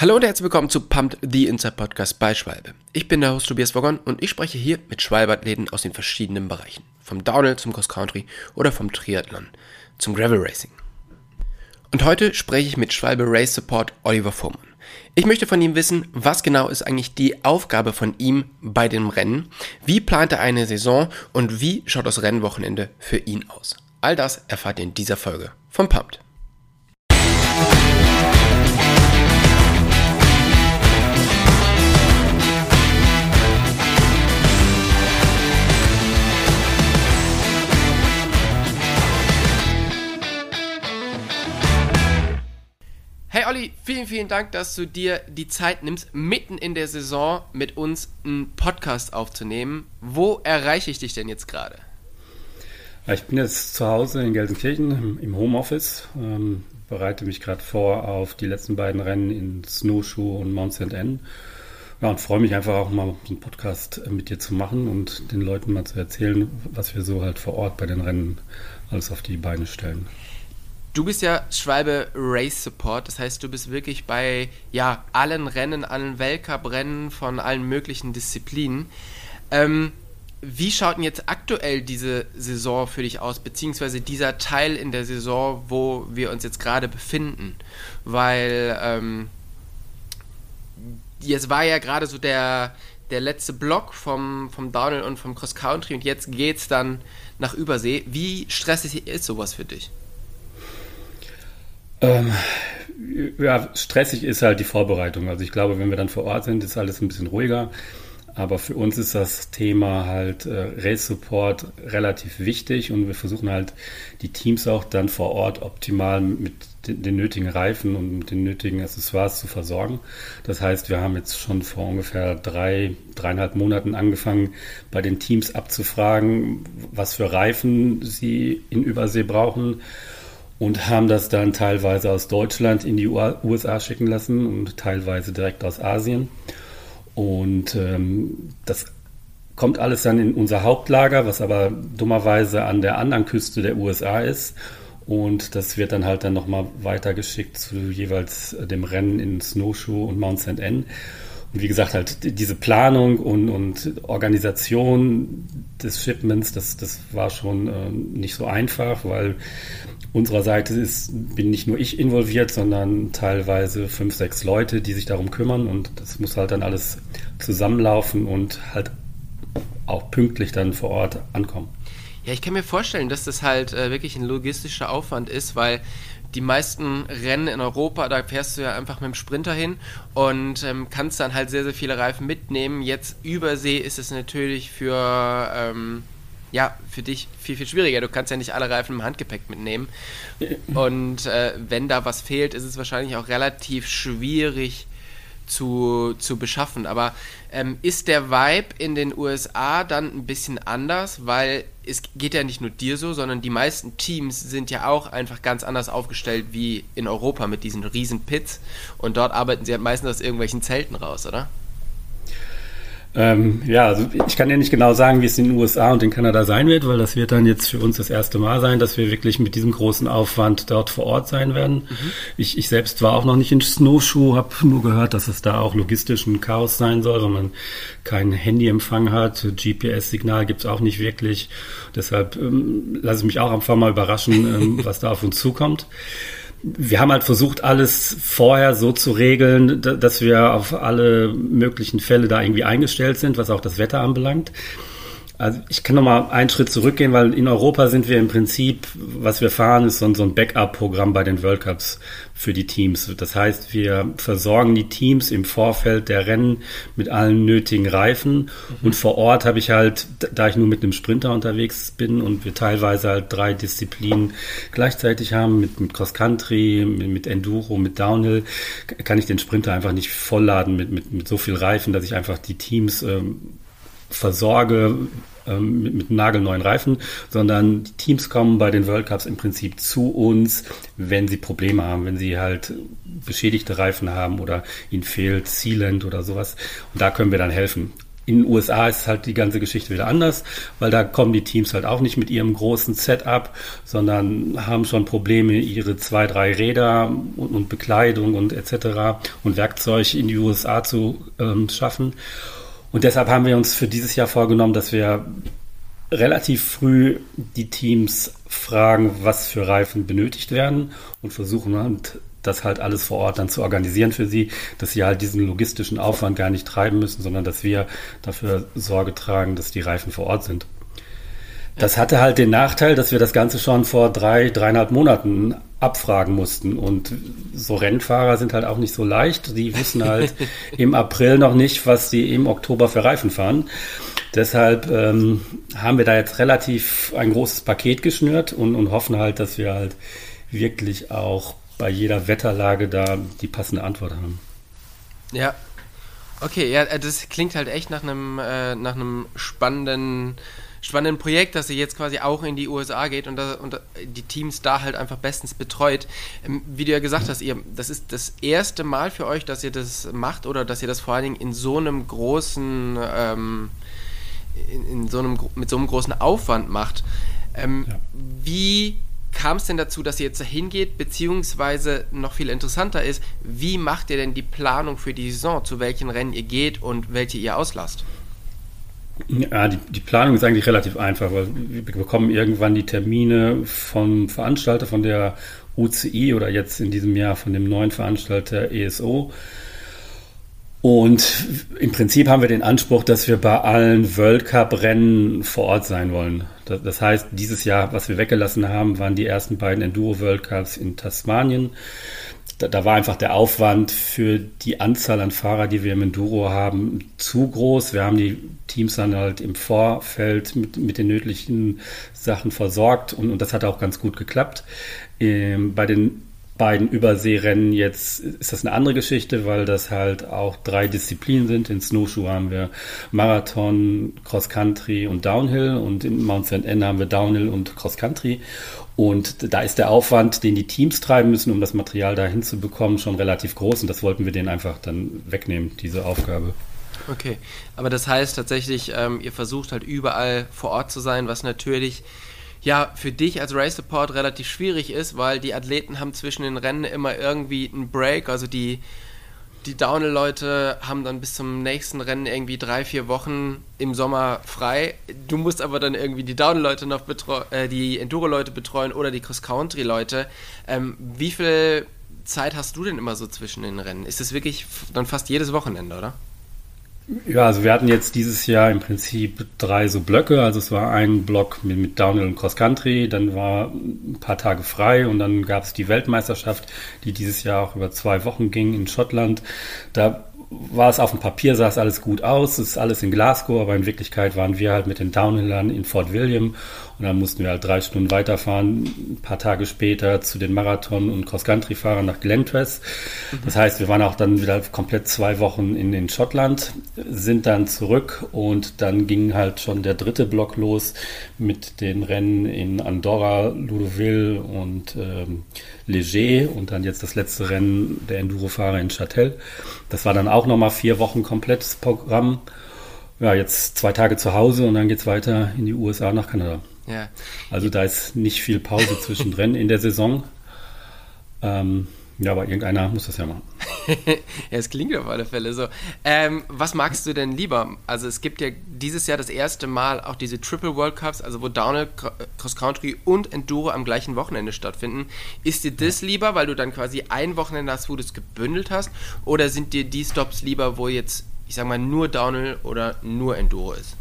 Hallo und herzlich willkommen zu Pumped the Inside Podcast bei Schwalbe. Ich bin der Host Tobias Woggon und ich spreche hier mit Schwalbe-Athleten aus den verschiedenen Bereichen. Vom Downhill zum Cross Country oder vom Triathlon zum Gravel Racing. Und heute spreche ich mit Schwalbe Race Support Oliver Fuhrmann. Ich möchte von ihm wissen, was genau ist eigentlich die Aufgabe von ihm bei dem Rennen, wie plant er eine Saison und wie schaut das Rennwochenende für ihn aus. All das erfahrt ihr in dieser Folge vom Pumped. Hey Olli, vielen, vielen Dank, dass du dir die Zeit nimmst, mitten in der Saison mit uns einen Podcast aufzunehmen. Wo erreiche ich dich denn jetzt gerade? Ich bin jetzt zu Hause in Gelsenkirchen im Homeoffice, ähm, bereite mich gerade vor auf die letzten beiden Rennen in Snowshoe und Mount St. Anne. Ja, und freue mich einfach auch mal einen Podcast mit dir zu machen und den Leuten mal zu erzählen, was wir so halt vor Ort bei den Rennen alles auf die Beine stellen. Du bist ja Schwalbe Race Support, das heißt, du bist wirklich bei ja, allen Rennen, allen Weltcup-Rennen von allen möglichen Disziplinen. Ähm, wie schaut denn jetzt aktuell diese Saison für dich aus, beziehungsweise dieser Teil in der Saison, wo wir uns jetzt gerade befinden? Weil ähm, jetzt war ja gerade so der, der letzte Block vom, vom Downhill und vom Cross Country und jetzt geht es dann nach Übersee. Wie stressig ist sowas für dich? Ähm, ja, stressig ist halt die Vorbereitung. Also ich glaube, wenn wir dann vor Ort sind, ist alles ein bisschen ruhiger. Aber für uns ist das Thema halt äh, Race Support relativ wichtig und wir versuchen halt die Teams auch dann vor Ort optimal mit den, den, nötigen Reifen und mit den nötigen Accessoires zu versorgen. Das heißt, wir haben jetzt schon vor ungefähr drei, dreieinhalb Monaten angefangen, bei den Teams abzufragen, was für Reifen sie in Übersee brauchen und haben das dann teilweise aus Deutschland in die USA schicken lassen und teilweise direkt aus Asien. Und ähm, das kommt alles dann in unser Hauptlager, was aber dummerweise an der anderen Küste der USA ist. Und das wird dann halt dann nochmal weitergeschickt zu jeweils dem Rennen in Snowshoe und Mount St. Anne. Und wie gesagt, halt diese Planung und, und Organisation des Shipments, das, das war schon äh, nicht so einfach, weil unserer Seite ist, bin nicht nur ich involviert, sondern teilweise fünf, sechs Leute, die sich darum kümmern und das muss halt dann alles zusammenlaufen und halt auch pünktlich dann vor Ort ankommen. Ja, ich kann mir vorstellen, dass das halt äh, wirklich ein logistischer Aufwand ist, weil die meisten Rennen in Europa, da fährst du ja einfach mit dem Sprinter hin und ähm, kannst dann halt sehr, sehr viele Reifen mitnehmen. Jetzt übersee ist es natürlich für ähm, ja, für dich viel, viel schwieriger. Du kannst ja nicht alle Reifen im Handgepäck mitnehmen. Und äh, wenn da was fehlt, ist es wahrscheinlich auch relativ schwierig zu, zu beschaffen. Aber ähm, ist der Vibe in den USA dann ein bisschen anders? Weil es geht ja nicht nur dir so, sondern die meisten Teams sind ja auch einfach ganz anders aufgestellt wie in Europa mit diesen riesen Pits. Und dort arbeiten sie halt meistens aus irgendwelchen Zelten raus, oder? Ähm, ja, also ich kann ja nicht genau sagen, wie es in den USA und in Kanada sein wird, weil das wird dann jetzt für uns das erste Mal sein, dass wir wirklich mit diesem großen Aufwand dort vor Ort sein werden. Mhm. Ich, ich selbst war auch noch nicht in Snowshoe, habe nur gehört, dass es da auch logistisch ein Chaos sein soll, weil man keinen Handyempfang hat. GPS-Signal gibt's auch nicht wirklich. Deshalb ähm, lasse ich mich auch einfach mal überraschen, ähm, was da auf uns zukommt wir haben halt versucht, alles vorher so zu regeln, dass wir auf alle möglichen Fälle da irgendwie eingestellt sind, was auch das Wetter anbelangt. Also ich kann noch mal einen Schritt zurückgehen, weil in Europa sind wir im Prinzip, was wir fahren, ist so ein, Backup-Programm bei den World Cups für die Teams. Das heißt, wir versorgen die Teams im Vorfeld der Rennen mit allen nötigen Reifen. Mhm. Und vor Ort habe ich halt, da ich nur mit einem Sprinter unterwegs bin und wir teilweise halt drei Disziplinen gleichzeitig haben, mit, mit Cross Country, mit, mit Enduro, mit Downhill, kann ich den Sprinter einfach nicht vollladen mit, mit, mit so viel Reifen, dass ich einfach die Teams ähm, versorge ähm, mit, mit nagelneuen Reifen, sondern die Teams kommen bei den World Cups im Prinzip zu uns, wenn sie Probleme haben, wenn sie halt beschädigte Reifen haben oder ihnen fehlt Sealant oder sowas. Und da können wir dann helfen. in den USA ist halt die ganze Geschichte wieder anders, weil da kommen die Teams halt auch nicht mit ihrem großen Setup, sondern haben schon Probleme, ihre zwei, drei Räder und, und Bekleidung und etc. und Werkzeug in die USA zu ähm, schaffen. Und deshalb haben wir uns für dieses Jahr vorgenommen, dass wir relativ früh die Teams fragen, was für Reifen benötigt werden und versuchen halt das halt alles vor Ort dann zu organisieren für sie, dass sie halt diesen logistischen Aufwand gar nicht treiben müssen, sondern dass wir dafür Sorge tragen, dass die Reifen vor Ort sind. Das hatte halt den Nachteil, dass wir das Ganze schon vor drei, dreieinhalb Monaten abfragen mussten. Und so Rennfahrer sind halt auch nicht so leicht. Die wissen halt im April noch nicht, was sie im Oktober für Reifen fahren. Deshalb ähm, haben wir da jetzt relativ ein großes Paket geschnürt und, und hoffen halt, dass wir halt wirklich auch bei jeder Wetterlage da die passende Antwort haben. Ja. Okay, ja, das klingt halt echt nach einem, äh, nach einem spannenden, spannenden Projekt, dass ihr jetzt quasi auch in die USA geht und, da, und die Teams da halt einfach bestens betreut. Ähm, wie du ja gesagt hast, ihr, das ist das erste Mal für euch, dass ihr das macht oder dass ihr das vor allen Dingen in so einem großen, ähm, in, in, so einem, mit so einem großen Aufwand macht. Ähm, ja. Wie kam es denn dazu, dass ihr jetzt dahin geht, beziehungsweise noch viel interessanter ist, wie macht ihr denn die Planung für die Saison, zu welchen Rennen ihr geht und welche ihr auslasst? Ja, die, die Planung ist eigentlich relativ einfach, weil wir bekommen irgendwann die Termine vom Veranstalter, von der UCI oder jetzt in diesem Jahr von dem neuen Veranstalter ESO. Und im Prinzip haben wir den Anspruch, dass wir bei allen World Cup-Rennen vor Ort sein wollen. Das heißt, dieses Jahr, was wir weggelassen haben, waren die ersten beiden Enduro World Cups in Tasmanien. Da, da, war einfach der Aufwand für die Anzahl an Fahrer, die wir im Enduro haben, zu groß. Wir haben die Teams dann halt im Vorfeld mit, mit den nötigen Sachen versorgt und, und das hat auch ganz gut geklappt. Ähm, bei den beiden Überseerennen jetzt ist das eine andere Geschichte, weil das halt auch drei Disziplinen sind. In Snowshoe haben wir Marathon, Cross Country und Downhill und in Mount St. Anne haben wir Downhill und Cross Country. Und da ist der Aufwand, den die Teams treiben müssen, um das Material da hinzubekommen, schon relativ groß. Und das wollten wir denen einfach dann wegnehmen, diese Aufgabe. Okay, aber das heißt tatsächlich, ähm, ihr versucht halt überall vor Ort zu sein, was natürlich ja für dich als Race Support relativ schwierig ist, weil die Athleten haben zwischen den Rennen immer irgendwie einen Break, also die die Downhill-Leute haben dann bis zum nächsten Rennen irgendwie drei, vier Wochen im Sommer frei. Du musst aber dann irgendwie die Downhill-Leute noch betreuen, äh, die Enduro-Leute betreuen oder die Cross-Country-Leute. Ähm, wie viel Zeit hast du denn immer so zwischen den Rennen? Ist es wirklich dann fast jedes Wochenende, oder? Ja, also wir hatten jetzt dieses Jahr im Prinzip drei so Blöcke. Also es war ein Block mit, mit Downhill und Cross Country, dann war ein paar Tage frei und dann gab es die Weltmeisterschaft, die dieses Jahr auch über zwei Wochen ging in Schottland. Da war es auf dem Papier, sah es alles gut aus, es ist alles in Glasgow, aber in Wirklichkeit waren wir halt mit den Downhillern in Fort William und dann mussten wir halt drei Stunden weiterfahren, ein paar Tage später zu den Marathon- und Cross-Country-Fahrern nach Glentress. Mhm. Das heißt, wir waren auch dann wieder komplett zwei Wochen in, in Schottland, sind dann zurück und dann ging halt schon der dritte Block los mit den Rennen in Andorra, Ludouville und ähm, Leger und dann jetzt das letzte Rennen der Enduro-Fahrer in Châtel. Das war dann auch nochmal vier Wochen komplettes Programm. Ja, jetzt zwei Tage zu Hause und dann geht es weiter in die USA nach Kanada. Ja. Also da ist nicht viel Pause zwischendrin in der Saison. Ähm, ja, aber irgendeiner muss das ja machen. ja, es klingt auf alle Fälle so. Ähm, was magst du denn lieber? Also es gibt ja dieses Jahr das erste Mal auch diese Triple World Cups, also wo Downhill, Cross Country und Enduro am gleichen Wochenende stattfinden. Ist dir das lieber, weil du dann quasi ein Wochenende hast, wo du es gebündelt hast? Oder sind dir die Stops lieber, wo jetzt, ich sag mal, nur Downhill oder nur Enduro ist?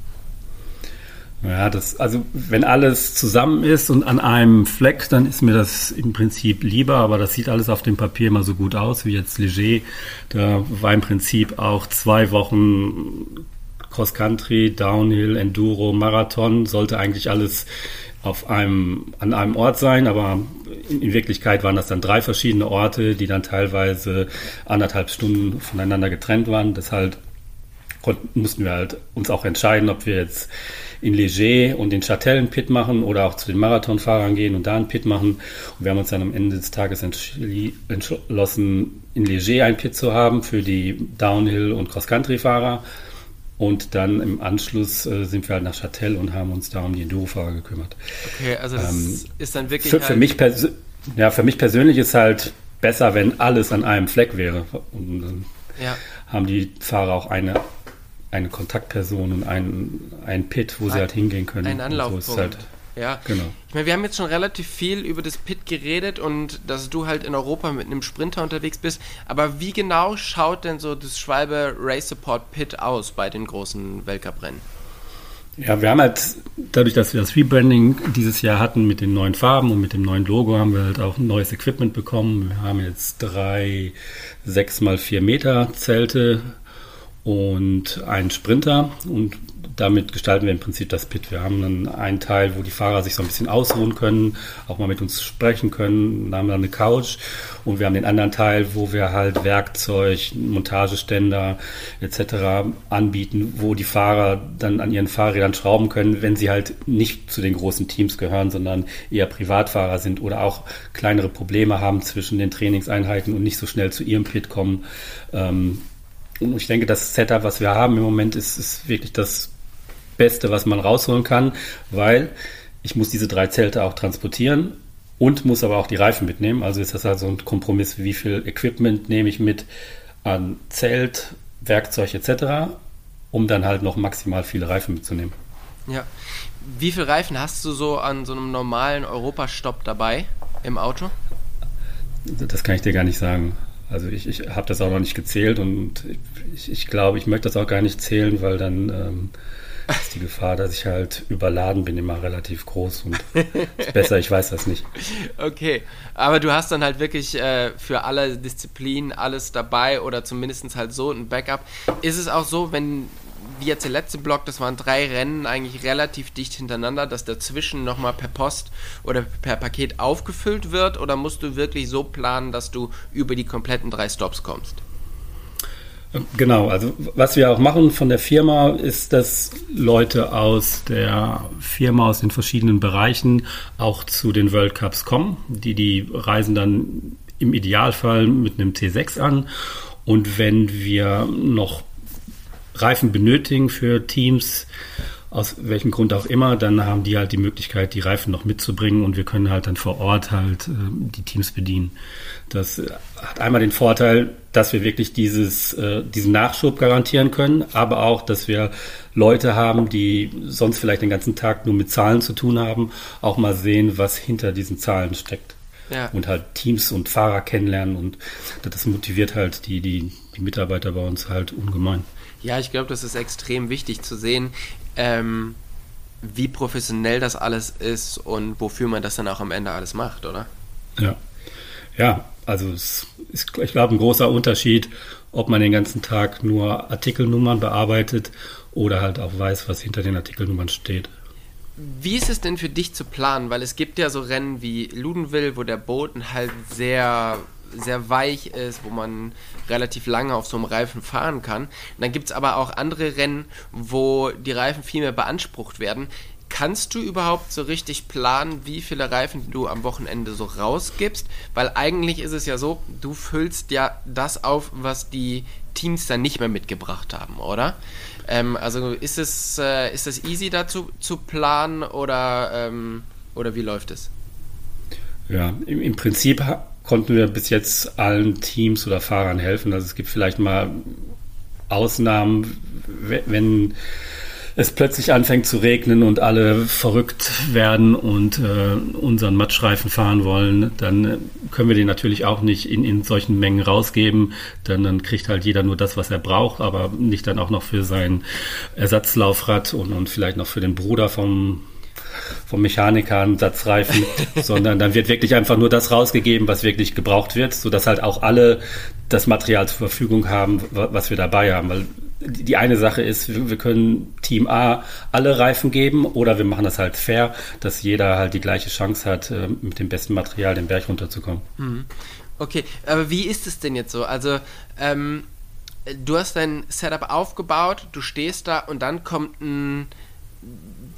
Ja, das, also wenn alles zusammen ist und an einem Fleck, dann ist mir das im Prinzip lieber, aber das sieht alles auf dem Papier immer so gut aus, wie jetzt Leger. Da war im Prinzip auch zwei Wochen Cross Country, Downhill, Enduro, Marathon, sollte eigentlich alles auf einem, an einem Ort sein, aber in, Wirklichkeit waren das dann drei verschiedene Orte, die dann teilweise anderthalb Stunden voneinander getrennt waren. Deshalb mussten wir halt uns auch entscheiden, ob wir jetzt in Leger und in Châtel einen Pit machen oder auch zu den Marathonfahrern gehen und da einen Pit machen. Und wir haben uns dann am Ende des Tages entschlossen, in Leger einen Pit zu haben für die Downhill- und Cross-Country-Fahrer. Und dann im Anschluss äh, sind wir halt nach Châtel und haben uns da um die Enduro-Fahrer gekümmert. Okay, also das ähm, ist dann wirklich. Für, für halt mich ja, für mich persönlich ist halt besser, wenn alles an einem Fleck wäre. Und dann ja. haben die Fahrer auch eine, eine Kontaktperson und einen, einen Pit, wo ein, sie halt hingehen können. Ein Anlaufpunkt. So halt, ja, genau. Ich meine, wir haben jetzt schon relativ viel über das Pit geredet und dass du halt in Europa mit einem Sprinter unterwegs bist. Aber wie genau schaut denn so das Schwalbe Race Support Pit aus bei den großen Weltcuprennen? Ja, wir haben halt, dadurch, dass wir das Rebranding dieses Jahr hatten mit den neuen Farben und mit dem neuen Logo, haben wir halt auch neues Equipment bekommen. Wir haben jetzt drei 6 mal 4 Meter Zelte und einen Sprinter und damit gestalten wir im Prinzip das Pit. Wir haben dann einen Teil, wo die Fahrer sich so ein bisschen ausruhen können, auch mal mit uns sprechen können. Da haben wir eine Couch und wir haben den anderen Teil, wo wir halt Werkzeug, Montageständer etc. anbieten, wo die Fahrer dann an ihren Fahrrädern schrauben können, wenn sie halt nicht zu den großen Teams gehören, sondern eher Privatfahrer sind oder auch kleinere Probleme haben zwischen den Trainingseinheiten und nicht so schnell zu ihrem Pit kommen. Ähm, und ich denke, das Setup, was wir haben im Moment, ist, ist wirklich das Beste, was man rausholen kann, weil ich muss diese drei Zelte auch transportieren und muss aber auch die Reifen mitnehmen. Also ist das halt so ein Kompromiss, wie viel Equipment nehme ich mit an Zelt, Werkzeug etc., um dann halt noch maximal viele Reifen mitzunehmen. Ja. Wie viele Reifen hast du so an so einem normalen Europastopp dabei im Auto? Das kann ich dir gar nicht sagen. Also ich, ich habe das auch noch nicht gezählt und ich, ich glaube, ich möchte das auch gar nicht zählen, weil dann ähm, ist die Gefahr, dass ich halt überladen bin, immer relativ groß und ist besser, ich weiß das nicht. Okay, aber du hast dann halt wirklich äh, für alle Disziplinen alles dabei oder zumindest halt so ein Backup. Ist es auch so, wenn wie jetzt der letzte Block, das waren drei Rennen eigentlich relativ dicht hintereinander, dass dazwischen nochmal per Post oder per Paket aufgefüllt wird? Oder musst du wirklich so planen, dass du über die kompletten drei Stops kommst? Genau, also was wir auch machen von der Firma ist, dass Leute aus der Firma aus den verschiedenen Bereichen auch zu den World Cups kommen. Die, die reisen dann im Idealfall mit einem T6 an. Und wenn wir noch Reifen benötigen für Teams, aus welchem Grund auch immer, dann haben die halt die Möglichkeit, die Reifen noch mitzubringen und wir können halt dann vor Ort halt äh, die Teams bedienen. Das äh, hat einmal den Vorteil, dass wir wirklich dieses, äh, diesen Nachschub garantieren können, aber auch, dass wir Leute haben, die sonst vielleicht den ganzen Tag nur mit Zahlen zu tun haben, auch mal sehen, was hinter diesen Zahlen steckt. Ja. Und halt Teams und Fahrer kennenlernen und das motiviert halt die, die, die Mitarbeiter bei uns halt ungemein. Ja, ich glaube, das ist extrem wichtig zu sehen, ähm, wie professionell das alles ist und wofür man das dann auch am Ende alles macht, oder? Ja. Ja, also es ist, ich glaube, ein großer Unterschied, ob man den ganzen Tag nur Artikelnummern bearbeitet oder halt auch weiß, was hinter den Artikelnummern steht. Wie ist es denn für dich zu planen? Weil es gibt ja so Rennen wie Ludenville, wo der Boden halt sehr sehr weich ist, wo man relativ lange auf so einem Reifen fahren kann. Und dann gibt es aber auch andere Rennen, wo die Reifen viel mehr beansprucht werden. Kannst du überhaupt so richtig planen, wie viele Reifen du am Wochenende so rausgibst? Weil eigentlich ist es ja so, du füllst ja das auf, was die Teams dann nicht mehr mitgebracht haben, oder? Ähm, also ist es, äh, ist es easy dazu zu planen oder, ähm, oder wie läuft es? Ja, im, im Prinzip konnten wir bis jetzt allen Teams oder Fahrern helfen. Also es gibt vielleicht mal Ausnahmen, wenn es plötzlich anfängt zu regnen und alle verrückt werden und äh, unseren Matschreifen fahren wollen, dann können wir den natürlich auch nicht in, in solchen Mengen rausgeben. Dann, dann kriegt halt jeder nur das, was er braucht, aber nicht dann auch noch für sein Ersatzlaufrad und, und vielleicht noch für den Bruder vom vom Mechaniker einen Satzreifen, sondern dann wird wirklich einfach nur das rausgegeben, was wirklich gebraucht wird, sodass halt auch alle das Material zur Verfügung haben, was wir dabei haben. Weil die eine Sache ist, wir können Team A alle Reifen geben oder wir machen das halt fair, dass jeder halt die gleiche Chance hat, äh, mit dem besten Material den Berg runterzukommen. Mhm. Okay, aber wie ist es denn jetzt so? Also, ähm, du hast dein Setup aufgebaut, du stehst da und dann kommt ein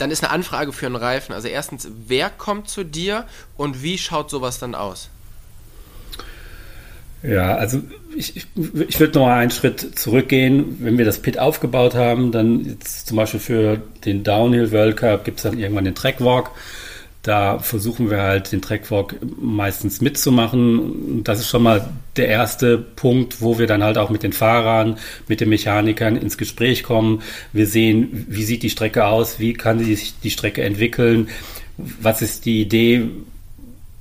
dann ist eine Anfrage für einen Reifen. Also erstens, wer kommt zu dir und wie schaut sowas dann aus? Ja, also ich, ich, ich würde noch einen Schritt zurückgehen. Wenn wir das Pit aufgebaut haben, dann jetzt zum Beispiel für den Downhill World Cup gibt es dann irgendwann den Trackwalk. Da versuchen wir halt den Trackwalk meistens mitzumachen. Das ist schon mal der erste Punkt, wo wir dann halt auch mit den Fahrern, mit den Mechanikern ins Gespräch kommen. Wir sehen, wie sieht die Strecke aus, wie kann sich die Strecke entwickeln, was ist die Idee,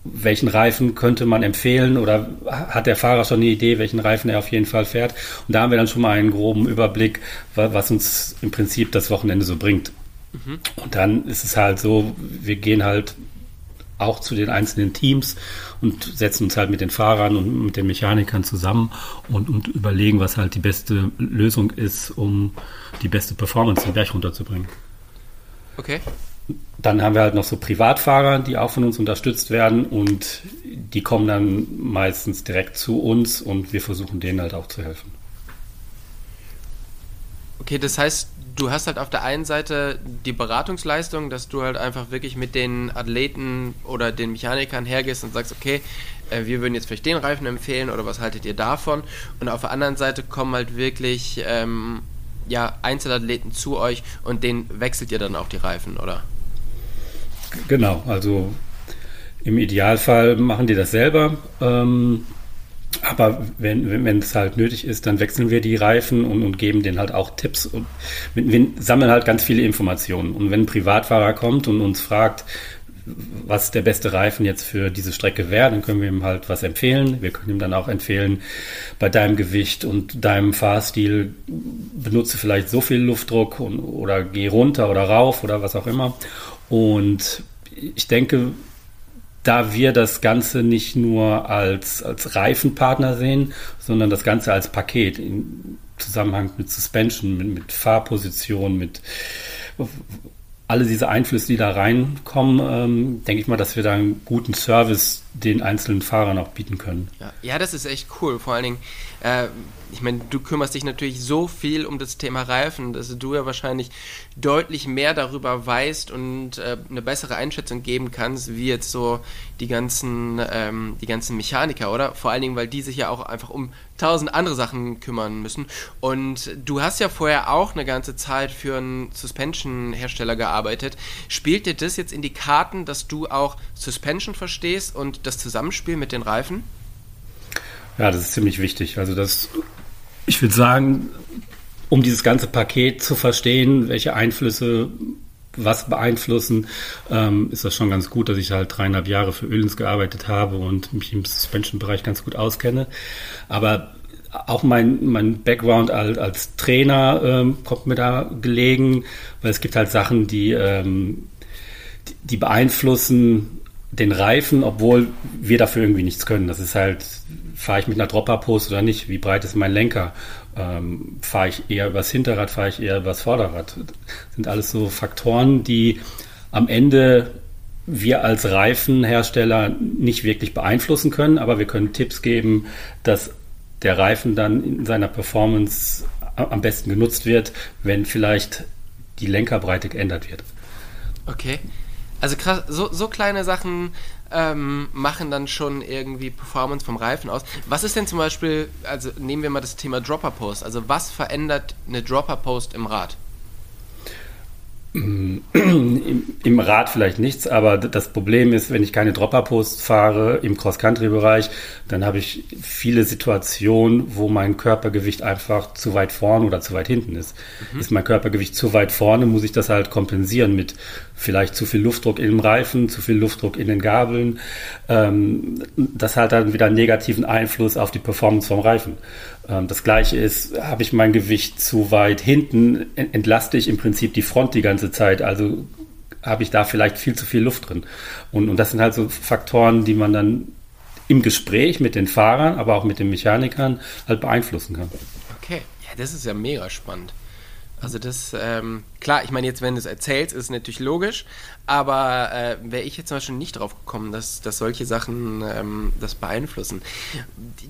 welchen Reifen könnte man empfehlen oder hat der Fahrer schon eine Idee, welchen Reifen er auf jeden Fall fährt. Und da haben wir dann schon mal einen groben Überblick, was uns im Prinzip das Wochenende so bringt. Mhm. Und dann ist es halt so, wir gehen halt auch zu den einzelnen Teams und setzen uns halt mit den Fahrern und mit den Mechanikern zusammen und, und überlegen, was halt die beste Lösung ist, um die beste Performance den Berg runterzubringen. Okay. Dann haben wir halt noch so Privatfahrer, die auch von uns unterstützt werden und die kommen dann meistens direkt zu uns und wir versuchen denen halt auch zu helfen. Okay, das heißt, du hast halt auf der einen Seite die Beratungsleistung, dass du halt einfach wirklich mit den Athleten oder den Mechanikern hergehst und sagst, okay, äh, wir würden jetzt vielleicht den Reifen empfehlen oder was haltet ihr davon? Und auf der anderen Seite kommen halt wirklich ähm, ja, Einzelathleten zu euch und denen wechselt ihr dann auch die Reifen, oder? Genau, also im Idealfall machen die das selber. Ähm, aber wenn, wenn es halt nötig ist, dann wechseln wir die Reifen und, und geben denen halt auch Tipps. Und wir, sammeln halt ganz viele Informationen. Und wenn ein Privatfahrer kommt und uns fragt, was der beste Reifen jetzt für diese Strecke wäre, dann können wir ihm halt was empfehlen. Wir können ihm dann auch empfehlen, bei deinem Gewicht und deinem Fahrstil benutze vielleicht so viel Luftdruck und, oder geh runter oder rauf oder was auch immer. Und ich denke, da wir das Ganze nicht nur als, als Reifenpartner sehen, sondern das Ganze als Paket im Zusammenhang mit Suspension, mit, mit Fahrposition, mit alle diese Einflüsse, die da reinkommen, ähm, denke ich mal, dass wir da einen guten Service den einzelnen Fahrern auch bieten können. Ja, ja das ist echt cool. Vor allen Dingen, äh, ich meine, du kümmerst dich natürlich so viel um das Thema Reifen, dass du ja wahrscheinlich deutlich mehr darüber weißt und äh, eine bessere Einschätzung geben kannst, wie jetzt so die ganzen, ähm, die ganzen Mechaniker, oder? Vor allen Dingen, weil die sich ja auch einfach um tausend andere Sachen kümmern müssen. Und du hast ja vorher auch eine ganze Zeit für einen Suspension-Hersteller gearbeitet. Spielt dir das jetzt in die Karten, dass du auch Suspension verstehst und das Zusammenspiel mit den Reifen? Ja, das ist ziemlich wichtig. Also das, ich würde sagen, um dieses ganze Paket zu verstehen, welche Einflüsse was beeinflussen, ähm, ist das schon ganz gut, dass ich halt dreieinhalb Jahre für Ölens gearbeitet habe und mich im Suspension-Bereich ganz gut auskenne. Aber auch mein, mein Background als, als Trainer ähm, kommt mir da gelegen, weil es gibt halt Sachen, die, ähm, die, die beeinflussen den Reifen, obwohl wir dafür irgendwie nichts können. Das ist halt, fahre ich mit einer Dropper-Post oder nicht? Wie breit ist mein Lenker? Ähm, fahre ich eher übers Hinterrad, fahre ich eher übers Vorderrad? Das sind alles so Faktoren, die am Ende wir als Reifenhersteller nicht wirklich beeinflussen können, aber wir können Tipps geben, dass der Reifen dann in seiner Performance am besten genutzt wird, wenn vielleicht die Lenkerbreite geändert wird. Okay. Also krass, so, so kleine Sachen ähm, machen dann schon irgendwie Performance vom Reifen aus. Was ist denn zum Beispiel, also nehmen wir mal das Thema Dropper Post, also was verändert eine Dropper Post im Rad? Im, Im Rad vielleicht nichts, aber das Problem ist, wenn ich keine Dropper-Post fahre im Cross-Country-Bereich, dann habe ich viele Situationen, wo mein Körpergewicht einfach zu weit vorne oder zu weit hinten ist. Mhm. Ist mein Körpergewicht zu weit vorne, muss ich das halt kompensieren mit vielleicht zu viel Luftdruck im Reifen, zu viel Luftdruck in den Gabeln. Ähm, das hat dann wieder einen negativen Einfluss auf die Performance vom Reifen. Ähm, das gleiche ist, habe ich mein Gewicht zu weit hinten, entlaste ich im Prinzip die Front die ganze Zeit. Also habe ich da vielleicht viel zu viel Luft drin. Und, und das sind halt so Faktoren, die man dann im Gespräch mit den Fahrern, aber auch mit den Mechanikern halt beeinflussen kann. Okay, ja, das ist ja mega spannend. Also das, ähm, klar, ich meine jetzt, wenn du es erzählst, ist es natürlich logisch, aber äh, wäre ich jetzt zum Beispiel nicht drauf gekommen, dass, dass solche Sachen ähm, das beeinflussen.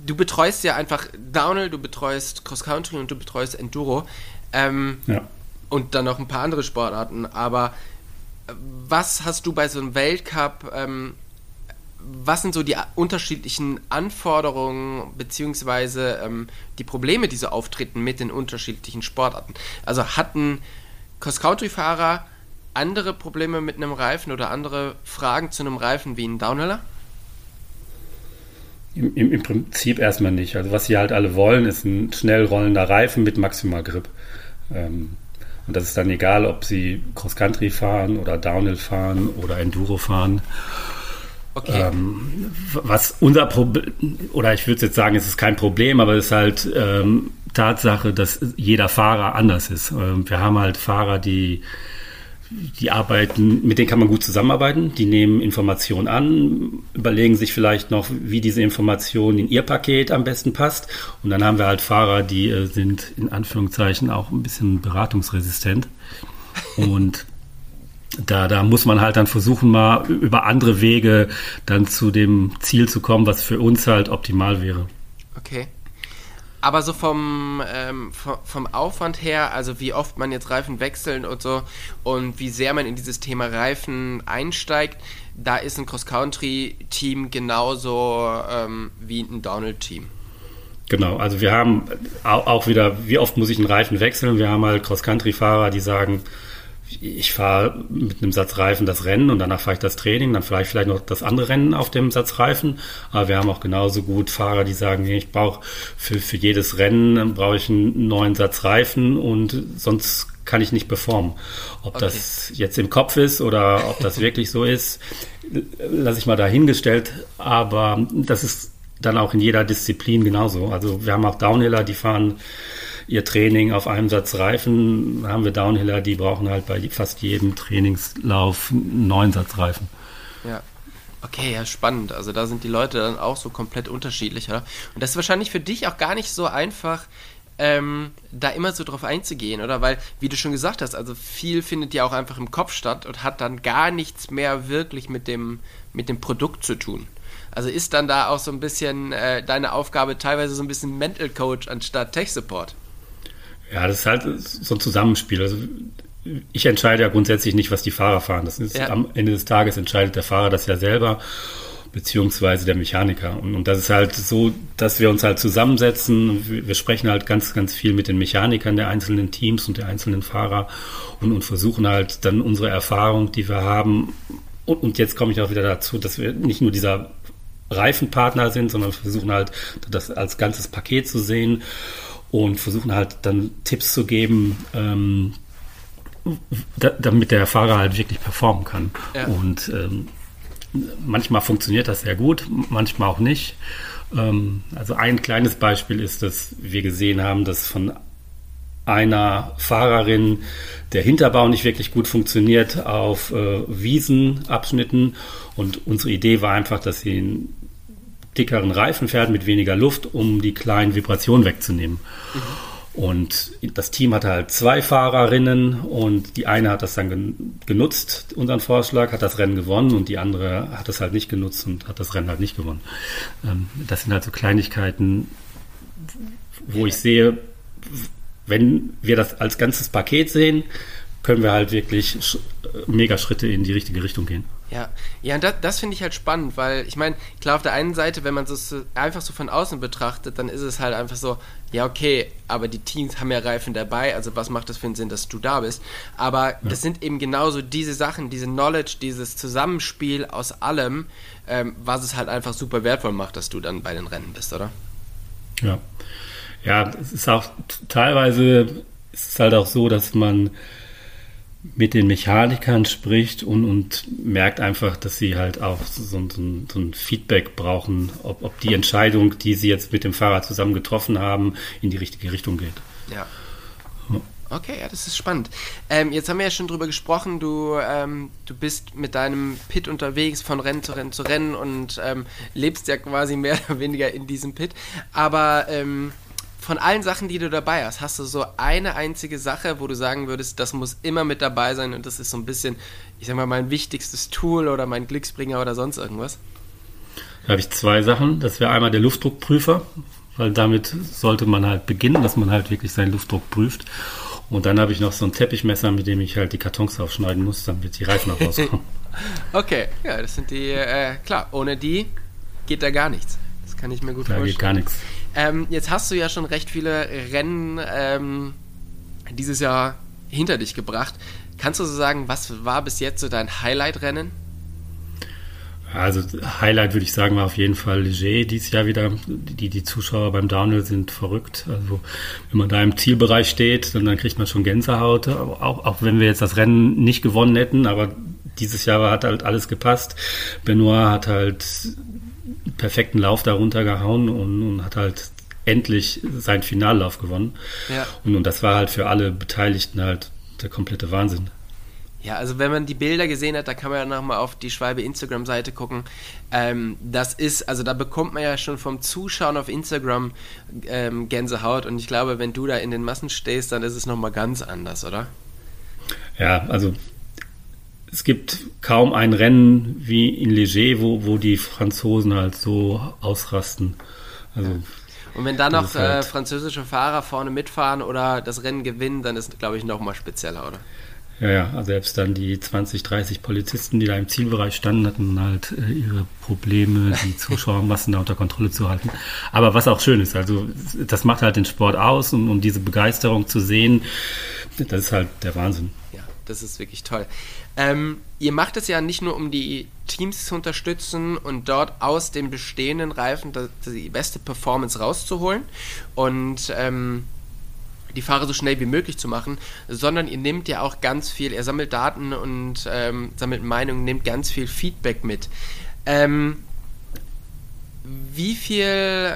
Du betreust ja einfach Downhill, du betreust Cross Country und du betreust Enduro ähm, ja. und dann noch ein paar andere Sportarten, aber was hast du bei so einem Weltcup ähm, was sind so die unterschiedlichen Anforderungen beziehungsweise ähm, die Probleme, die so auftreten mit den unterschiedlichen Sportarten? Also hatten Cross-Country-Fahrer andere Probleme mit einem Reifen oder andere Fragen zu einem Reifen wie ein Downhiller? Im, im, Im, Prinzip erstmal nicht. Also was sie halt alle wollen, ist ein schnell rollender Reifen mit Maximal Grip. Ähm, und das ist dann egal, ob sie Cross-Country fahren oder Downhill fahren oder Enduro fahren. Okay. Ähm, was unser Problem, oder ich würde jetzt sagen, es ist kein Problem, aber es ist halt ähm, Tatsache, dass jeder Fahrer anders ist. Ähm, wir haben halt Fahrer, die die arbeiten, mit denen kann man gut zusammenarbeiten. Die nehmen Informationen an, überlegen sich vielleicht noch, wie diese Information in ihr Paket am besten passt. Und dann haben wir halt Fahrer, die äh, sind in Anführungszeichen auch ein bisschen beratungsresistent. Und da, da muss man halt dann versuchen, mal über andere Wege dann zu dem Ziel zu kommen, was für uns halt optimal wäre. Okay. Aber so vom, ähm, vom, Aufwand her, also wie oft man jetzt Reifen wechseln und so und wie sehr man in dieses Thema Reifen einsteigt, da ist ein Cross-Country-Team genauso ähm, wie ein Downhill-Team. Genau, also wir haben auch wieder, wie oft muss ich einen Reifen wechseln? Wir haben halt Cross-Country-Fahrer, die sagen, ich fahre mit einem Satz Reifen das Rennen und danach fahre ich das Training, dann fahre ich vielleicht noch das andere Rennen auf dem Satz Reifen. Aber wir haben auch genauso gut Fahrer, die sagen, ich brauche für, für jedes Rennen brauche ich einen neuen Satz Reifen und sonst kann ich nicht performen. Ob okay. das jetzt im Kopf ist oder ob das wirklich so ist, lasse ich mal dahingestellt. Aber das ist dann auch in jeder Disziplin genauso. Also wir haben auch Downhiller, die fahren ihr Training auf einem Satz Reifen. Haben wir Downhiller, die brauchen halt bei fast jedem Trainingslauf einen neuen Satz Reifen. Ja. Okay, ja, spannend. Also da sind die Leute dann auch so komplett unterschiedlich, oder? Und das ist wahrscheinlich für dich auch gar nicht so einfach, ähm, da immer so drauf einzugehen, oder? Weil, wie du schon gesagt hast, also viel findet ja auch einfach im Kopf statt und hat dann gar nichts mehr wirklich mit dem, mit dem Produkt zu tun. Also ist dann da auch so ein bisschen äh, deine Aufgabe teilweise so ein bisschen Mental Coach anstatt Tech Support? Ja, das ist halt so ein Zusammenspiel. Also ich entscheide ja grundsätzlich nicht, was die Fahrer fahren. Das ist ja. am Ende des Tages entscheidet der Fahrer das ja selber, beziehungsweise der Mechaniker. Und, und, das ist halt so, dass wir uns halt zusammensetzen. Wir, wir, sprechen halt ganz, ganz viel mit den Mechanikern der einzelnen Teams und der einzelnen Fahrer und, und versuchen halt dann unsere Erfahrung, die wir haben. Und, und jetzt komme ich auch wieder dazu, dass wir nicht nur dieser Reifenpartner sind, sondern versuchen halt das als ganzes Paket zu sehen und versuchen halt dann Tipps zu geben, ähm, da, damit der Fahrer halt wirklich performen kann. Ja. Und ähm, manchmal funktioniert das sehr gut, manchmal auch nicht. Ähm, also ein kleines Beispiel ist, dass wir gesehen haben, dass von einer Fahrerin der Hinterbau nicht wirklich gut funktioniert auf äh, Wiesenabschnitten und unsere Idee war einfach, dass sie dickeren Reifen fährt mit weniger Luft, um die kleinen Vibrationen wegzunehmen. Mhm. Und das Team hatte halt zwei Fahrerinnen und die eine hat das dann genutzt, unseren Vorschlag, hat das Rennen gewonnen und die andere hat es halt nicht genutzt und hat das Rennen halt nicht gewonnen. Ähm, das sind halt so Kleinigkeiten, wo ich sehe, wenn wir das als ganzes Paket sehen, können wir halt wirklich mega Schritte in die richtige Richtung gehen. Ja, ja, und das, das finde ich halt spannend, weil ich meine, klar, auf der einen Seite, wenn man es einfach so von außen betrachtet, dann ist es halt einfach so, ja, okay, aber die Teams haben ja Reifen dabei, also was macht das für einen Sinn, dass du da bist? Aber ja. das sind eben genauso diese Sachen, diese Knowledge, dieses Zusammenspiel aus allem, ähm, was es halt einfach super wertvoll macht, dass du dann bei den Rennen bist, oder? Ja. Ja, es ist auch teilweise ist es halt auch so, dass man mit den Mechanikern spricht und, und merkt einfach, dass sie halt auch so, so, so ein Feedback brauchen, ob, ob die Entscheidung, die sie jetzt mit dem Fahrer zusammen getroffen haben, in die richtige Richtung geht. Ja. Okay, ja, das ist spannend. Ähm, jetzt haben wir ja schon drüber gesprochen, du, ähm, du bist mit deinem Pit unterwegs von Rennen zu Rennen zu Rennen und ähm, lebst ja quasi mehr oder weniger in diesem Pit. Aber ähm, von allen Sachen, die du dabei hast, hast du so eine einzige Sache, wo du sagen würdest, das muss immer mit dabei sein und das ist so ein bisschen, ich sag mal, mein wichtigstes Tool oder mein Glücksbringer oder sonst irgendwas? Da habe ich zwei Sachen. Das wäre einmal der Luftdruckprüfer, weil damit sollte man halt beginnen, dass man halt wirklich seinen Luftdruck prüft. Und dann habe ich noch so ein Teppichmesser, mit dem ich halt die Kartons aufschneiden muss, damit die Reifen auch rauskommen. Okay, ja, das sind die, äh, klar, ohne die geht da gar nichts. Das kann ich mir gut da vorstellen. Da geht gar nichts. Ähm, jetzt hast du ja schon recht viele Rennen ähm, dieses Jahr hinter dich gebracht. Kannst du so sagen, was war bis jetzt so dein Highlight-Rennen? Also Highlight würde ich sagen war auf jeden Fall Leger dieses Jahr wieder. Die, die Zuschauer beim Downhill sind verrückt. Also wenn man da im Zielbereich steht, dann, dann kriegt man schon Gänsehaut. Auch, auch wenn wir jetzt das Rennen nicht gewonnen hätten, aber dieses Jahr hat halt alles gepasst. Benoit hat halt perfekten Lauf darunter gehauen und, und hat halt endlich seinen Finallauf gewonnen. Ja. Und, und das war halt für alle Beteiligten halt der komplette Wahnsinn. Ja, also wenn man die Bilder gesehen hat, da kann man ja nochmal auf die Schwalbe Instagram-Seite gucken. Ähm, das ist, also da bekommt man ja schon vom Zuschauen auf Instagram ähm, Gänsehaut und ich glaube, wenn du da in den Massen stehst, dann ist es nochmal ganz anders, oder? Ja, also es gibt kaum ein Rennen wie in Leger, wo, wo die Franzosen halt so ausrasten. Also, Und wenn dann noch halt äh, französische Fahrer vorne mitfahren oder das Rennen gewinnen, dann ist es, glaube ich, nochmal spezieller, oder? Ja, ja, also selbst dann die 20, 30 Polizisten, die da im Zielbereich standen, hatten halt äh, ihre Probleme, die Zuschauermassen da unter Kontrolle zu halten. Aber was auch schön ist, also das macht halt den Sport aus und um diese Begeisterung zu sehen, das ist halt der Wahnsinn. Das ist wirklich toll. Ähm, ihr macht es ja nicht nur, um die Teams zu unterstützen und dort aus den bestehenden Reifen die beste Performance rauszuholen und ähm, die Fahrer so schnell wie möglich zu machen, sondern ihr nehmt ja auch ganz viel, ihr sammelt Daten und ähm, sammelt Meinungen, nehmt ganz viel Feedback mit. Ähm, wie viel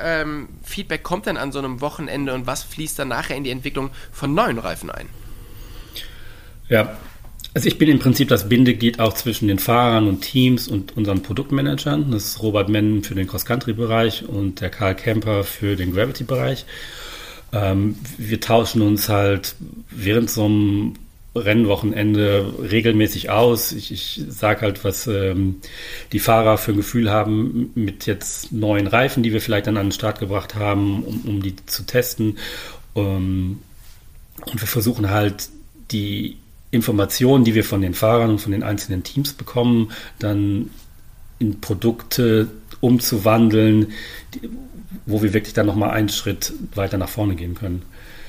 ähm, Feedback kommt denn an so einem Wochenende und was fließt dann nachher in die Entwicklung von neuen Reifen ein? Ja, also ich bin im Prinzip das Bindeglied auch zwischen den Fahrern und Teams und unseren Produktmanagern. Das ist Robert Menn für den Cross-Country-Bereich und der Karl Kemper für den Gravity-Bereich. Ähm, wir tauschen uns halt während so einem Rennwochenende regelmäßig aus. Ich, ich sage halt, was ähm, die Fahrer für ein Gefühl haben mit jetzt neuen Reifen, die wir vielleicht dann an den Start gebracht haben, um, um die zu testen. Ähm, und wir versuchen halt die Informationen, die wir von den Fahrern und von den einzelnen Teams bekommen, dann in Produkte umzuwandeln, die, wo wir wirklich dann nochmal einen Schritt weiter nach vorne gehen können.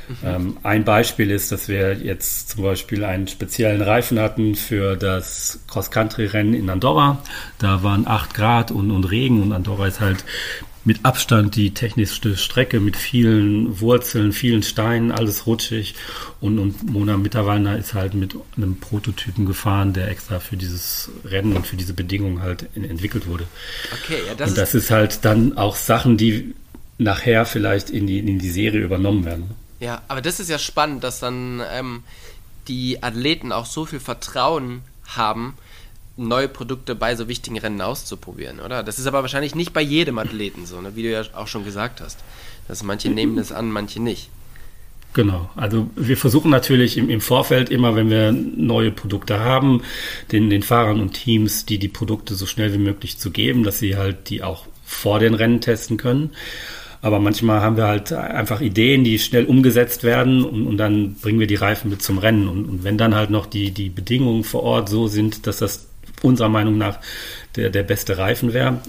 Mhm. Ähm, ein Beispiel ist, dass wir jetzt zum Beispiel einen speziellen Reifen hatten für das Cross-Country-Rennen in Andorra. Da waren 8 Grad und, und Regen und Andorra ist halt mit Abstand die technischste Strecke mit vielen Wurzeln, vielen Steinen, alles rutschig. Und, und Mona Mitterwalner ist halt mit einem Prototypen gefahren, der extra für dieses Rennen und für diese Bedingungen halt in, entwickelt wurde. Okay, ja, das und das ist, ist halt dann auch Sachen, die nachher vielleicht in die, in die Serie übernommen werden. Ja, aber das ist ja spannend, dass dann ähm, die Athleten auch so viel Vertrauen haben, neue Produkte bei so wichtigen Rennen auszuprobieren, oder? Das ist aber wahrscheinlich nicht bei jedem Athleten so, ne? wie du ja auch schon gesagt hast. Dass manche nehmen das an, manche nicht. Genau, also wir versuchen natürlich im, im, Vorfeld immer, wenn wir neue Produkte haben, den, den Fahrern und Teams, die die Produkte so schnell wie möglich zu geben, dass sie halt die auch vor den Rennen testen können. Aber manchmal haben wir halt einfach Ideen, die schnell umgesetzt werden und, und dann bringen wir die Reifen mit zum Rennen. Und, und, wenn dann halt noch die, die Bedingungen vor Ort so sind, dass das unserer Meinung nach der, der beste Reifen wäre,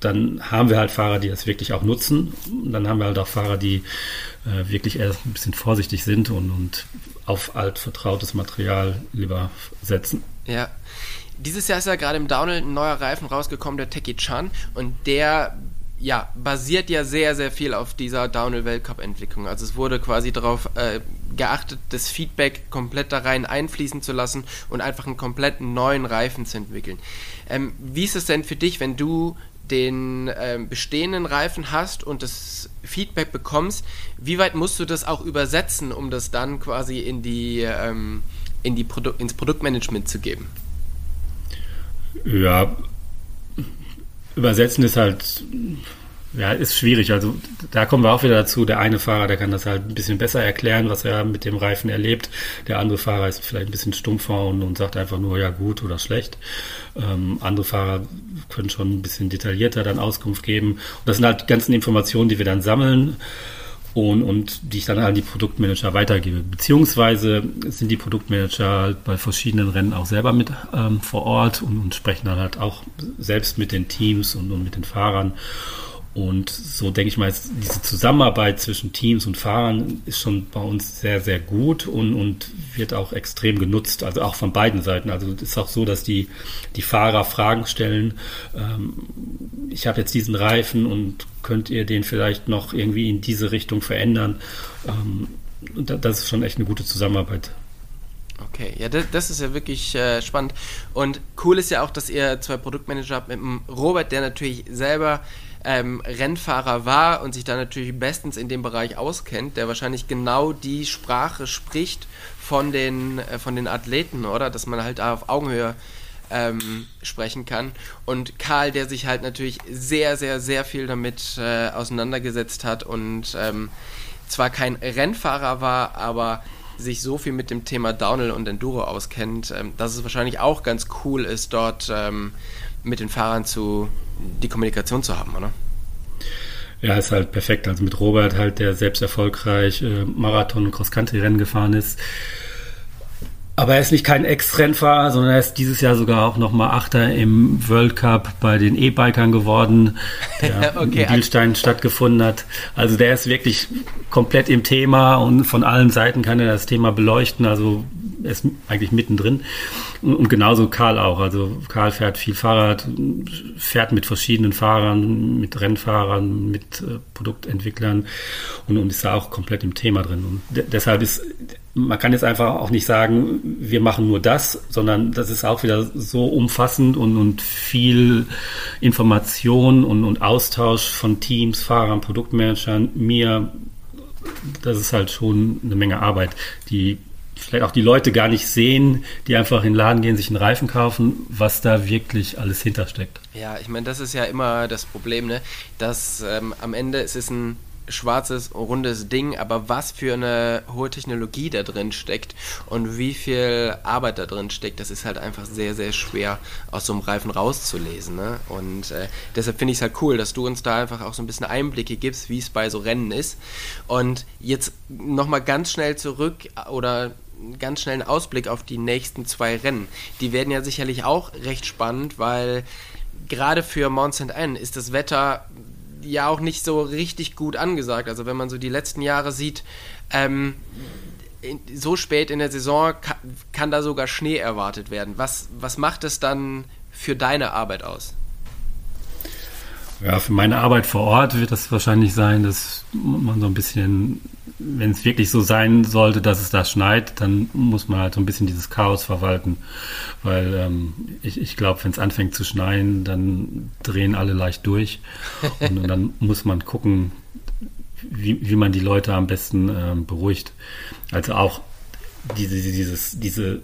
dann haben wir halt Fahrer, die das wirklich auch nutzen. Und dann haben wir halt auch Fahrer, die äh, wirklich eher ein bisschen vorsichtig sind und, und auf altvertrautes Material lieber setzen. Ja. Dieses Jahr ist ja gerade im Downhill ein neuer Reifen rausgekommen, der Teki Chan, und der ja, basiert ja sehr, sehr viel auf dieser Downhill-Weltcup-Entwicklung. Also es wurde quasi darauf äh, geachtet, das Feedback komplett da rein einfließen zu lassen und einfach einen kompletten neuen Reifen zu entwickeln. Ähm, wie ist es denn für dich, wenn du den ähm, bestehenden Reifen hast und das Feedback bekommst, wie weit musst du das auch übersetzen, um das dann quasi in die, ähm, in die Produ ins Produktmanagement zu geben? Ja, Übersetzen ist halt, ja, ist schwierig. Also da kommen wir auch wieder dazu. Der eine Fahrer, der kann das halt ein bisschen besser erklären, was er mit dem Reifen erlebt. Der andere Fahrer ist vielleicht ein bisschen stumpfer und, und sagt einfach nur, ja, gut oder schlecht. Ähm, andere Fahrer können schon ein bisschen detaillierter dann Auskunft geben. Und das sind halt die ganzen Informationen, die wir dann sammeln. und, und die ich dann an die Produktmanager weitergebe. Beziehungsweise sind die Produktmanager halt bei verschiedenen Rennen auch selber mit ähm, vor Ort und, und, sprechen dann halt auch selbst mit den Teams und, und mit den Fahrern. Und so denke ich mal, diese Zusammenarbeit zwischen Teams und Fahrern ist schon bei uns sehr, sehr gut und, und wird auch extrem genutzt, also auch von beiden Seiten. Also es ist auch so, dass die, die Fahrer Fragen stellen. Ähm, ich habe jetzt diesen Reifen und könnt ihr den vielleicht noch irgendwie in diese Richtung verändern? Ähm, das ist schon echt eine gute Zusammenarbeit. Okay, ja, das, das ist ja wirklich äh, spannend. Und cool ist ja auch, dass ihr zwei Produktmanager habt mit dem Robert, der natürlich selber ähm, Rennfahrer war und sich da natürlich bestens in dem Bereich auskennt, der wahrscheinlich genau die Sprache spricht von den, äh, von den Athleten, oder? Dass man halt auf Augenhöhe ähm, sprechen kann. Und Karl, der sich halt natürlich sehr, sehr, sehr viel damit äh, auseinandergesetzt hat und ähm, zwar kein Rennfahrer war, aber sich so viel mit dem Thema Downhill und Enduro auskennt, ähm, dass es wahrscheinlich auch ganz cool ist, dort ähm, mit den Fahrern zu die Kommunikation zu haben, oder? Ja, ist halt perfekt. Also mit Robert halt, der selbst erfolgreich äh, Marathon- und Cross-Country-Rennen gefahren ist. Aber er ist nicht kein Ex-Rennfahrer, sondern er ist dieses Jahr sogar auch nochmal Achter im World Cup bei den E-Bikern geworden, der okay, in Bielstein stattgefunden hat. Also der ist wirklich komplett im Thema und von allen Seiten kann er das Thema beleuchten. Also ist eigentlich mittendrin. Und genauso Karl auch. Also Karl fährt viel Fahrrad, fährt mit verschiedenen Fahrern, mit Rennfahrern, mit äh, Produktentwicklern und, und ist da auch komplett im Thema drin. Und de deshalb ist, man kann jetzt einfach auch nicht sagen, wir machen nur das, sondern das ist auch wieder so umfassend und, und viel Information und, und Austausch von Teams, Fahrern, Produktmanagern, mir, das ist halt schon eine Menge Arbeit, die vielleicht auch die Leute gar nicht sehen, die einfach in den Laden gehen, sich einen Reifen kaufen, was da wirklich alles hintersteckt. Ja, ich meine, das ist ja immer das Problem, ne? dass ähm, am Ende es ist ein schwarzes, rundes Ding, aber was für eine hohe Technologie da drin steckt und wie viel Arbeit da drin steckt, das ist halt einfach sehr, sehr schwer aus so einem Reifen rauszulesen. Ne? Und äh, deshalb finde ich es halt cool, dass du uns da einfach auch so ein bisschen Einblicke gibst, wie es bei so Rennen ist. Und jetzt nochmal ganz schnell zurück oder ganz schnell einen Ausblick auf die nächsten zwei Rennen. Die werden ja sicherlich auch recht spannend, weil gerade für Mount St. Anne ist das Wetter ja auch nicht so richtig gut angesagt. Also wenn man so die letzten Jahre sieht, ähm, so spät in der Saison kann, kann, da sogar Schnee erwartet werden. Was, was macht es dann für deine Arbeit aus? Ja, für meine Arbeit vor Ort wird das wahrscheinlich sein, dass man so ein bisschen, wenn es wirklich so sein sollte, dass es da schneit, dann muss man halt so ein bisschen dieses Chaos verwalten. Weil ähm, ich, ich glaube, wenn es anfängt zu schneien, dann drehen alle leicht durch. Und, und dann muss man gucken, wie, wie man die Leute am besten ähm, beruhigt. Also auch diese, dieses, diese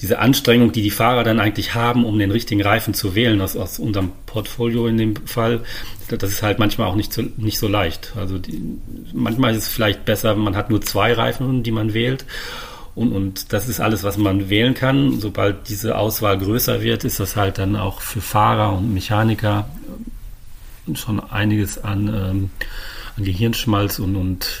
diese Anstrengung, die die Fahrer dann eigentlich haben, um den richtigen Reifen zu wählen, aus, aus unserem Portfolio in dem Fall, das ist halt manchmal auch nicht so, nicht so leicht. Also die, manchmal ist es vielleicht besser, man hat nur zwei Reifen, die man wählt. Und, und das ist alles, was man wählen kann. Sobald diese Auswahl größer wird, ist das halt dann auch für Fahrer und Mechaniker schon einiges an, ähm, an Gehirnschmalz und, und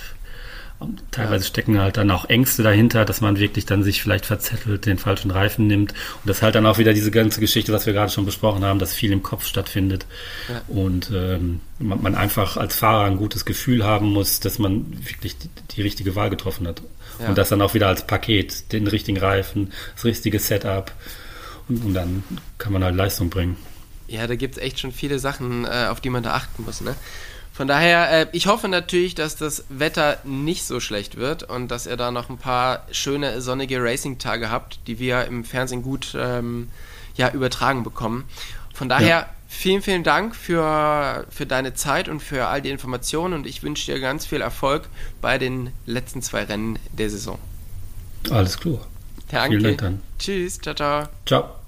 teilweise stecken halt dann auch Ängste dahinter, dass man wirklich dann sich vielleicht verzettelt, den falschen Reifen nimmt. Und das halt dann auch wieder diese ganze Geschichte, was wir gerade schon besprochen haben, dass viel im Kopf stattfindet. Ja. Und ähm, man, man, einfach als Fahrer ein gutes Gefühl haben muss, dass man wirklich die, die richtige Wahl getroffen hat. Ja. Und das dann auch wieder als Paket, den richtigen Reifen, das richtige Setup. Und, und dann kann man halt Leistung bringen. Ja, da gibt es echt schon viele Sachen, äh, auf die man da achten muss. Ne? Von daher, äh, ich hoffe natürlich, dass das Wetter nicht so schlecht wird und dass ihr da noch ein paar schöne sonnige Racing-Tage habt, die wir im Fernsehen gut ähm, ja, übertragen bekommen. Von daher, ja. vielen, vielen Dank für, für deine Zeit und für all die Informationen und ich wünsche dir ganz viel Erfolg bei den letzten zwei Rennen der Saison. Alles klar. Danke. Vielen Dank dann. Tschüss, ciao, ciao. Ciao.